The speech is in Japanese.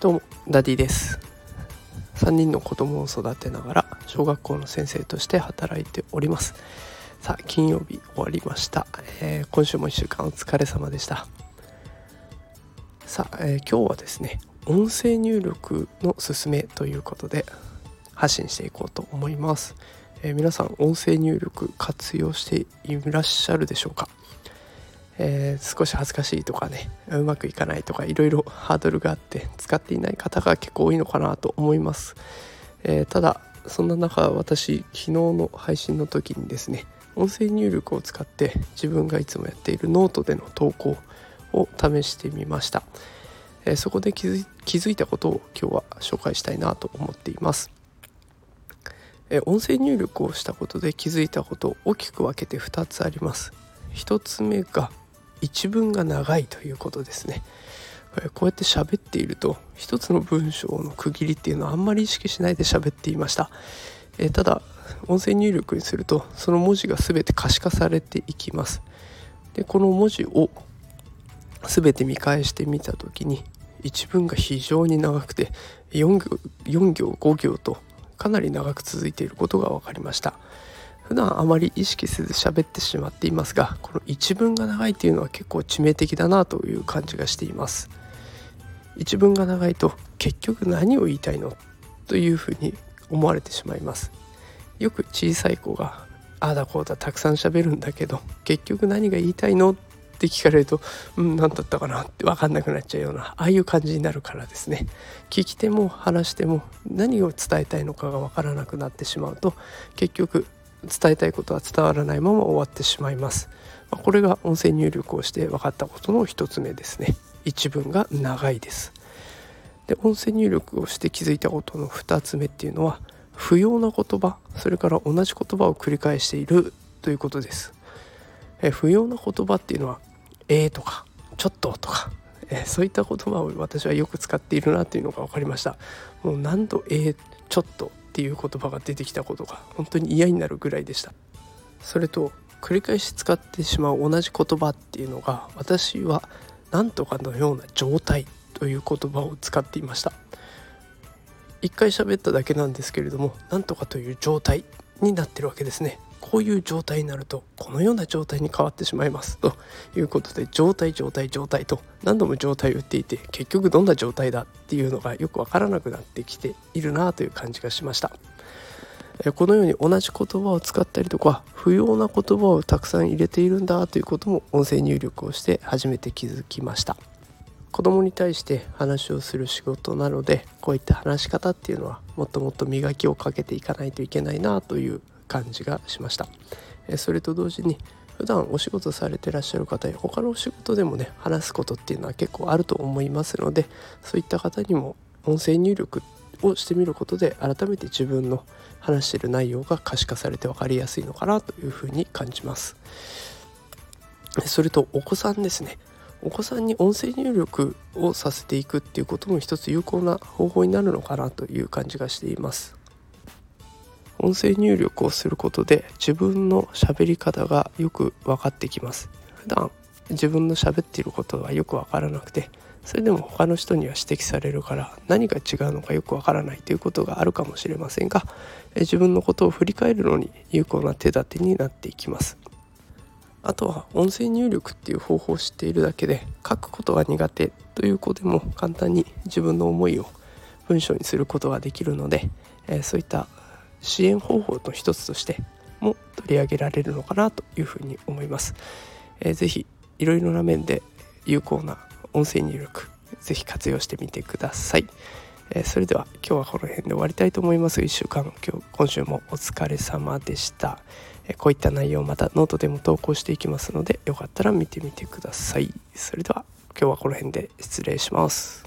どうもダディです。3人の子供を育てながら小学校の先生として働いております。さあ金曜日終わりました、えー、今週も1週間お疲れ様でした。さあ、えー、今日はですね音声入力のすすめということで発信していこうと思います、えー、皆さん音声入力活用していらっしゃるでしょうか？えー、少し恥ずかしいとかねうまくいかないとかいろいろハードルがあって使っていない方が結構多いのかなと思います、えー、ただそんな中私昨日の配信の時にですね音声入力を使って自分がいつもやっているノートでの投稿を試してみました、えー、そこで気づいたことを今日は紹介したいなと思っています。え音声入力をしたことで気づいたことを大きく分けて2つあります。1つ目が一文が長いということですね。こうやって喋っていると一つの文章の区切りっていうのはあんまり意識しないで喋っていました、えただ音声入力にするとその文字が全て可視化されていきます。でこの文字を全て見返してみた時に一文が非常に長くて4行 ,4 行5行とかなり長く続いていることが分かりました。普段あまり意識せず喋ってしまっていますがこの一文が長いっていうのは結構致命的だなという感じがしています。一文が長いと結局何を言いたいのというふうに思われてしまいます。よく小さい子がああだこうだたくさん喋るんだけど結局何が言いたいのって聞かれるとうん何だったかなって分かんなくなっちゃうようなああいう感じになるからですね。聞き手も話しても何を伝えたいのかが分からなくなってしまうと結局伝えたいことは伝わらないまま終わってしまいます。まこれが音声入力をして分かったことの1つ目ですね。一文が長いです。で音声入力をして気づいたことの2つ目っていうのは不要な言葉それから同じ言葉を繰り返しているということです。え不要な言葉っていうのは「えー」とか「ちょっと」とかえそういった言葉を私はよく使っているなというのが分かりました。もう何度「えー」「ちょっと」っていう言葉が出てきたことが本当に嫌になるぐらいでした。それと繰り返し使ってしまう同じ言葉っていうのが私は何とかのような状態という言葉を使っていました。一回喋っただけなんですけれども何とかという状態になってるわけですね。こういう状態になるとこのような状態に変わってしまいます。ということで状態状態状態と何度も状態を言っていて結局どんな状態だっていうのがよくわからなくなってきているなという感じがしました。このように同じ言葉を使ったりとか不要な言葉をたくさん入れているんだということも音声入力をして初めて気づきました。子供に対して話をする仕事なのでこういった話し方っていうのはもっともっと磨きをかけていかないといけないなという感じがしました。それと同時に普段お仕事されてらっしゃる方や他のお仕事でもね話すことっていうのは結構あると思いますのでそういった方にも音声入力をしてみることで改めて自分の話してる内容が可視化されて分かりやすいのかなというふうに感じます。それとお子さんですね。お子さんに音声入力をさせていくっていうことも一つ有効な方法になるのかなという感じがしています。音声入力をすることで自分の喋り方がよく分かってきます。普段自分の喋っていることがよく分からなくてそれでも他の人には指摘されるから何が違うのかよくわからないということがあるかもしれませんが自分のことを振り返るのに有効な手立てになっていきます。あとは音声入力っていう方法を知っているだけで書くことが苦手という子でも簡単に自分の思いを文章にすることができるのでそういった支援方法の一つとしても取り上げられるのかなというふうに思います。えー、ぜひいろいろな面で有効な音声入力ぜひ活用してみてください。えー、それでは今日はこの辺で終わりたいと思います。1週間今日今週もお疲れ様でした。えー、こういった内容またノートでも投稿していきますのでよかったら見てみてください。それでは今日はこの辺で失礼します。